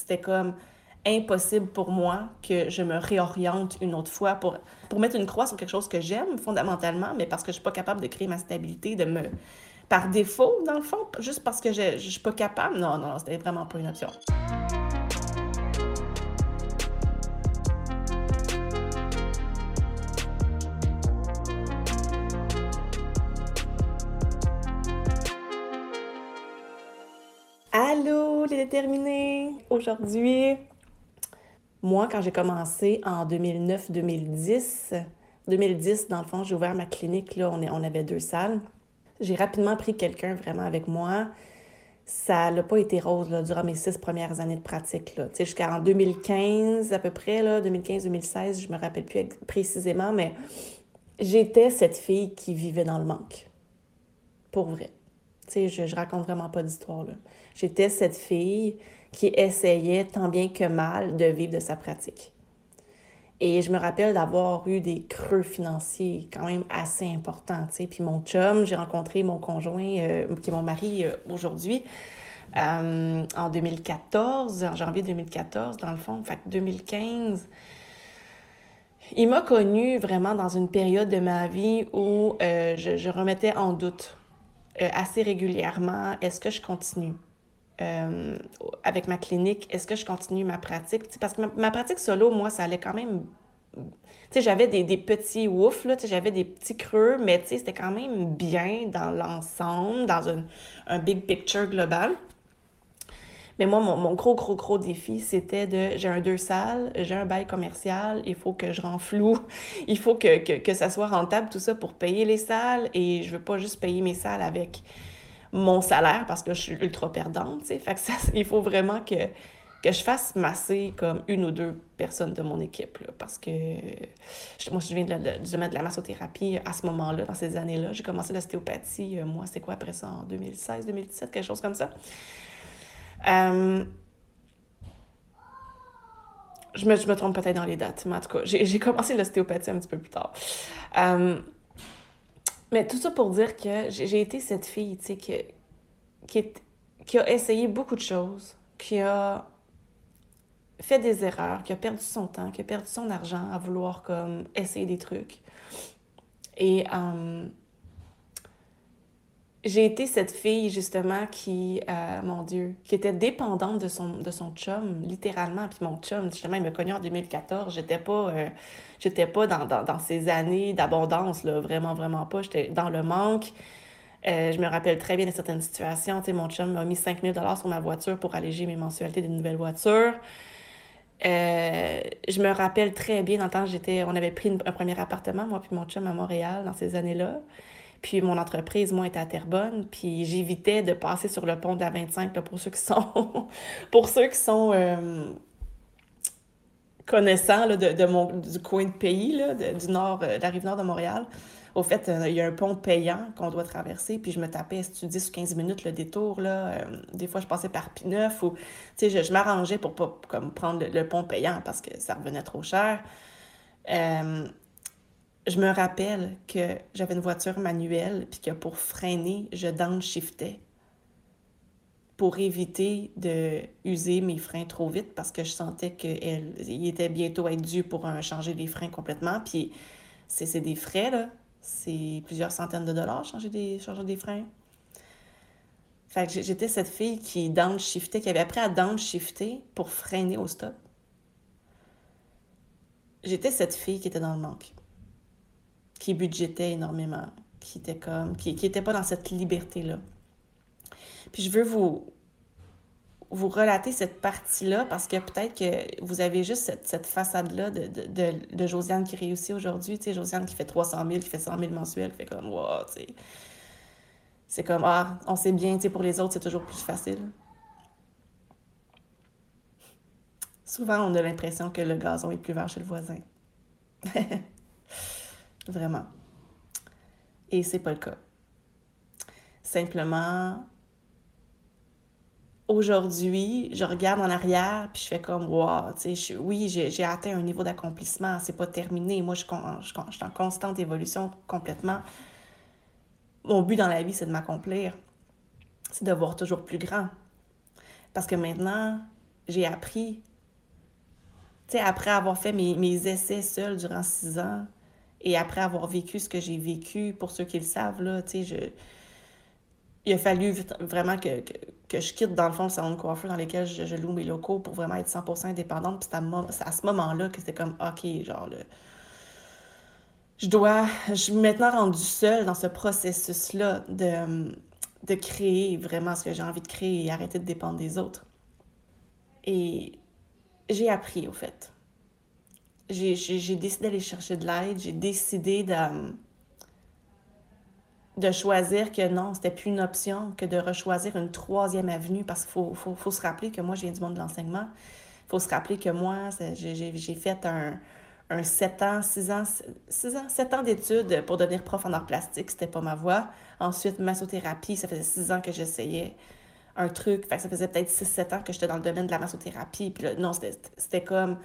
c'était comme impossible pour moi que je me réoriente une autre fois pour, pour mettre une croix sur quelque chose que j'aime fondamentalement, mais parce que je suis pas capable de créer ma stabilité, de me... Par défaut, dans le fond, juste parce que je, je suis pas capable. Non, non, c'était vraiment pas une option. Allô les déterminés! Aujourd'hui, moi, quand j'ai commencé en 2009-2010, 2010, dans le fond, j'ai ouvert ma clinique, là, on, est, on avait deux salles. J'ai rapidement pris quelqu'un vraiment avec moi. Ça n'a pas été rose durant mes six premières années de pratique. Jusqu'en 2015 à peu près, 2015-2016, je me rappelle plus précisément, mais j'étais cette fille qui vivait dans le manque. Pour vrai. je, je raconte vraiment pas d'histoire. J'étais cette fille qui essayait tant bien que mal de vivre de sa pratique. Et je me rappelle d'avoir eu des creux financiers quand même assez importants. sais. Puis mon chum, j'ai rencontré mon conjoint, euh, qui est mon mari euh, aujourd'hui, euh, en 2014, en janvier 2014, dans le fond. Fait que 2015, il m'a connue vraiment dans une période de ma vie où je, remettais en doute assez régulièrement est-ce que je continue? Euh, avec ma clinique, est-ce que je continue ma pratique? parce que ma, pratique solo, moi, ça allait quand même. Tu sais, j'avais des, des, petits ouf, là, j'avais des petits creux, mais c'était quand même bien dans l'ensemble, dans un, big picture global. Mais moi, mon, mon gros, gros, gros défi, c'était de j'ai un deux salles, j'ai un bail commercial, il faut que je renfloue, il faut que, que, que ça soit rentable, tout ça, pour payer les salles. Et je veux pas juste payer mes salles avec mon salaire parce que je suis ultra perdante. Fait que ça, il faut vraiment que, que je fasse masser comme une ou deux personnes de mon équipe, là, parce que moi, je viens de, de, de la massothérapie à ce moment-là, dans ces années-là. J'ai commencé l'ostéopathie, euh, moi, c'est quoi après ça, en 2016, 2017, quelque chose comme ça. Euh, je me, je me trompe peut-être dans les dates, mais en tout cas, j'ai commencé l'ostéopathie un petit peu plus tard. Euh, mais tout ça pour dire que j'ai été cette fille, qui a essayé beaucoup de choses, qui a fait des erreurs, qui a perdu son temps, qui a perdu son argent à vouloir comme essayer des trucs. Et euh, j'ai été cette fille, justement, qui, euh, mon Dieu, qui était dépendante de son, de son chum, littéralement. Puis mon chum, justement, il m'a connu en 2014. J'étais pas, euh, j'étais pas dans, dans, dans, ces années d'abondance, là. Vraiment, vraiment pas. J'étais dans le manque. Euh, je me rappelle très bien de certaines situations. Tu mon chum m'a mis 5000 sur ma voiture pour alléger mes mensualités d'une nouvelle voiture. je me rappelle très bien, dans le temps, j'étais, on avait pris un premier appartement, moi puis mon chum, à Montréal, dans ces années-là. Puis mon entreprise, moi, était à Terrebonne. Puis j'évitais de passer sur le pont de la 25 pour ceux qui sont, pour ceux qui sont euh, connaissants là, de, de, mon, du coin de pays, là, du nord, euh, de la rive nord de Montréal. Au fait, euh, il y a un pont payant qu'on doit traverser, puis je me tapais, si tu 10 ou 15 minutes le détour, là. des fois, je passais par Pineuf ou, tu sais, je, je m'arrangeais pour pas comme, prendre le, pont payant parce que ça revenait trop cher je me rappelle que j'avais une voiture manuelle, puis que pour freiner, je downshiftais pour éviter de user mes freins trop vite parce que je sentais qu'il était bientôt être dû pour changer les freins complètement. Puis c'est des frais, là. C'est plusieurs centaines de dollars changer des, changer des freins. Fait que j'étais cette fille qui downshiftait, qui avait appris à downshifter pour freiner au stop. J'étais cette fille qui était dans le manque qui budgétait énormément, qui était comme, qui n'était pas dans cette liberté-là. Puis je veux vous, vous relater cette partie-là parce que peut-être que vous avez juste cette, cette façade-là de, de, de, Josiane qui réussit aujourd'hui. Tu sais, Josiane qui fait 300 000, qui fait 100 000 mensuels, fait comme, wow, tu sais. C'est comme, ah, on sait bien, tu sais, pour les autres, c'est toujours plus facile. Souvent, on a l'impression que le gazon est plus vert chez le voisin. Vraiment. Et c'est pas le cas. Simplement, aujourd'hui, je regarde en arrière puis je fais comme, wow, tu sais, oui, j'ai atteint un niveau d'accomplissement, c'est pas terminé. Moi, je, suis en constante évolution complètement. Mon but dans la vie, c'est de m'accomplir. C'est de voir toujours plus grand. Parce que maintenant, j'ai appris, tu sais, après avoir fait mes essais seuls durant six ans et après avoir vécu ce que j'ai vécu, pour ceux qui le savent, là, tu sais, je il a fallu vraiment que, que, je quitte, dans le fond, le salon de coiffeur dans lequel je, loue mes locaux pour vraiment être 100% indépendante. Puis c'est à, ce moment-là que c'était comme, OK, genre, je dois, je suis maintenant rendue seule dans ce processus-là de, de créer vraiment ce que j'ai envie de créer et arrêter de dépendre des autres. Et j'ai appris, au fait. J'ai décidé d'aller chercher de l'aide, j'ai décidé de de choisir que non, c'était plus une option que de rechoisir une troisième avenue parce qu'il faut, faut, se rappeler que moi, je viens du monde de l'enseignement. Il faut se rappeler que moi, j'ai fait un, un 7 ans, 6 ans, 6 ans, 7 ans d'études pour devenir prof en art plastique. C'était pas ma voie. Ensuite, massothérapie, ça faisait 6 ans que j'essayais un truc. Fait ça faisait peut-être 6-7 ans que j'étais dans le domaine de la massothérapie. Puis là, non, c'était comme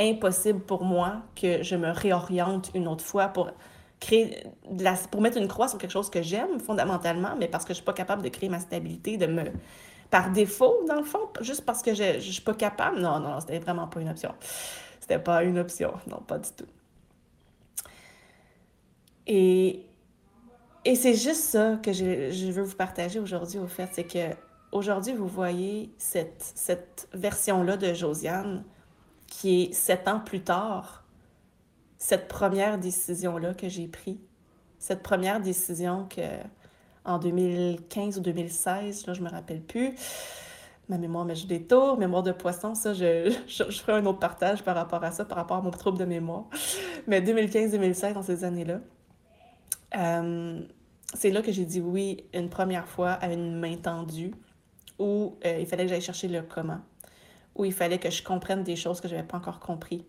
impossible pour moi que je me réoriente une autre fois pour créer pour mettre une croix sur quelque chose que j'aime fondamentalement, mais parce que je suis pas capable de créer ma stabilité, de me par défaut, dans le fond, juste parce que je ne suis pas capable. Non, non, c'était vraiment pas une option. C'était pas une option. Non, pas du tout. Et, et c'est juste ça que je, je veux vous partager aujourd'hui, au fait. C'est que aujourd'hui, vous voyez cette, cette version-là de Josiane qui est sept ans plus tard, cette première décision-là que j'ai prise, cette première décision que en 2015 ou 2016, là, je me rappelle plus. Ma mémoire me joue des tours, mémoire de poisson, ça, je, je, ferai un autre partage par rapport à ça, par rapport à mon trouble de mémoire. Mais 2015-2016, dans ces années-là, euh, c'est là que j'ai dit oui une première fois à une main tendue, où euh, il fallait que j'aille chercher le comment, où il fallait que je comprenne des choses que je n'avais pas encore compris,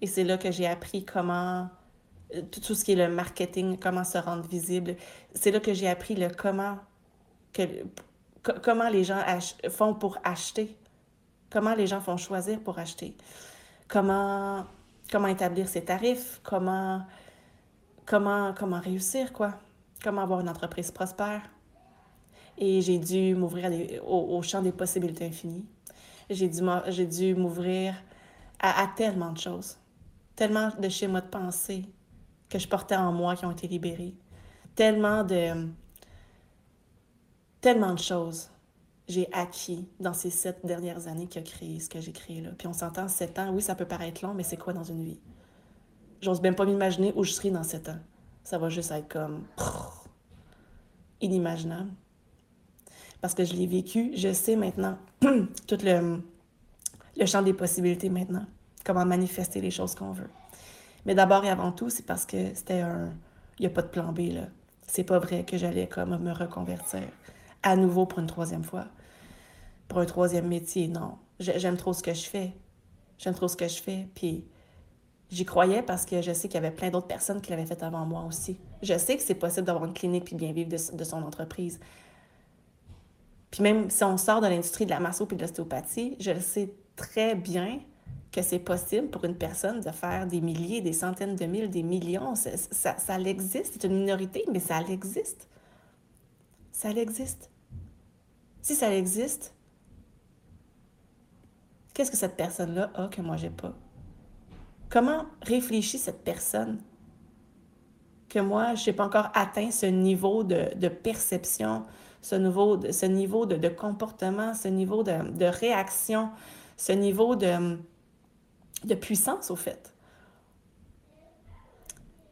et c'est là que j'ai appris comment, euh, tout, ce qui est le marketing, comment se rendre visible. C'est là que j'ai appris le comment, que, comment les gens font pour acheter, comment les gens font choisir pour acheter, comment, comment établir ses tarifs, comment, comment, comment réussir, quoi, comment avoir une entreprise prospère. Et j'ai dû m'ouvrir au, au, champ des possibilités infinies. J'ai dû, m'ouvrir à, à tellement de choses tellement de schémas de pensée que je portais en moi qui ont été libérés, tellement de, tellement de choses j'ai acquis dans ces sept dernières années qui a créé ce que j'ai créé là. Puis on s'entend, sept ans, oui, ça peut paraître long, mais c'est quoi dans une vie? J'ose même pas m'imaginer où je serai dans sept ans. Ça va juste être comme inimaginable. Parce que je l'ai vécu, je sais maintenant tout le, le champ des possibilités maintenant comment manifester les choses qu'on veut. Mais d'abord et avant tout, c'est parce que c'était un. Il n'y a pas de plan B, là. C'est pas vrai que j'allais comme me reconvertir à nouveau pour une troisième fois. Pour un troisième métier, non. J'aime trop ce que je fais. J'aime trop ce que je fais. Puis j'y croyais parce que je sais qu'il y avait plein d'autres personnes qui l'avaient fait avant moi aussi. Je sais que c'est possible d'avoir une clinique puis bien vivre de, de, son entreprise. Puis même si on sort de l'industrie de la masso puis de l'ostéopathie, je le sais très bien que c'est possible pour une personne de faire des milliers, des centaines de mille, des millions. Ça, ça, ça l'existe. C'est une minorité, mais ça l'existe. Ça l'existe. Si ça existe, qu'est-ce que cette personne-là a que moi, j'ai pas? Comment réfléchit cette personne que moi, je n'ai pas encore atteint ce niveau de, de perception, ce ce niveau de, de comportement, ce niveau de, de réaction, ce niveau de, de puissance, au fait.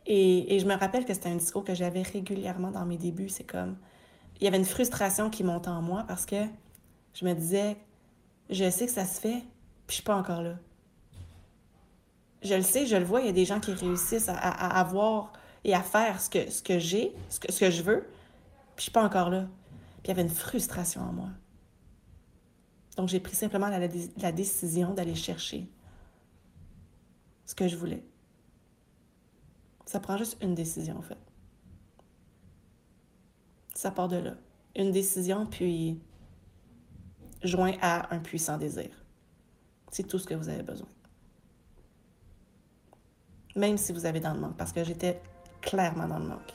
Et, je me rappelle que c'était un discours que j'avais régulièrement dans mes débuts. C'est comme, il y avait une frustration qui montait en moi parce que je me disais, je sais que ça se fait, puis je suis pas encore là. Je le sais, je le vois, il y a des gens qui réussissent à, avoir et à faire ce que, ce que j'ai, ce que, ce que je veux, puis je suis pas encore là. Puis il y avait une frustration en moi. Donc j'ai pris simplement la décision d'aller chercher ce que je voulais. Ça prend juste une décision, en fait. Ça part de là. Une décision, puis joint à un puissant désir. C'est tout ce que vous avez besoin. Même si vous avez dans le manque, parce que j'étais clairement dans le manque.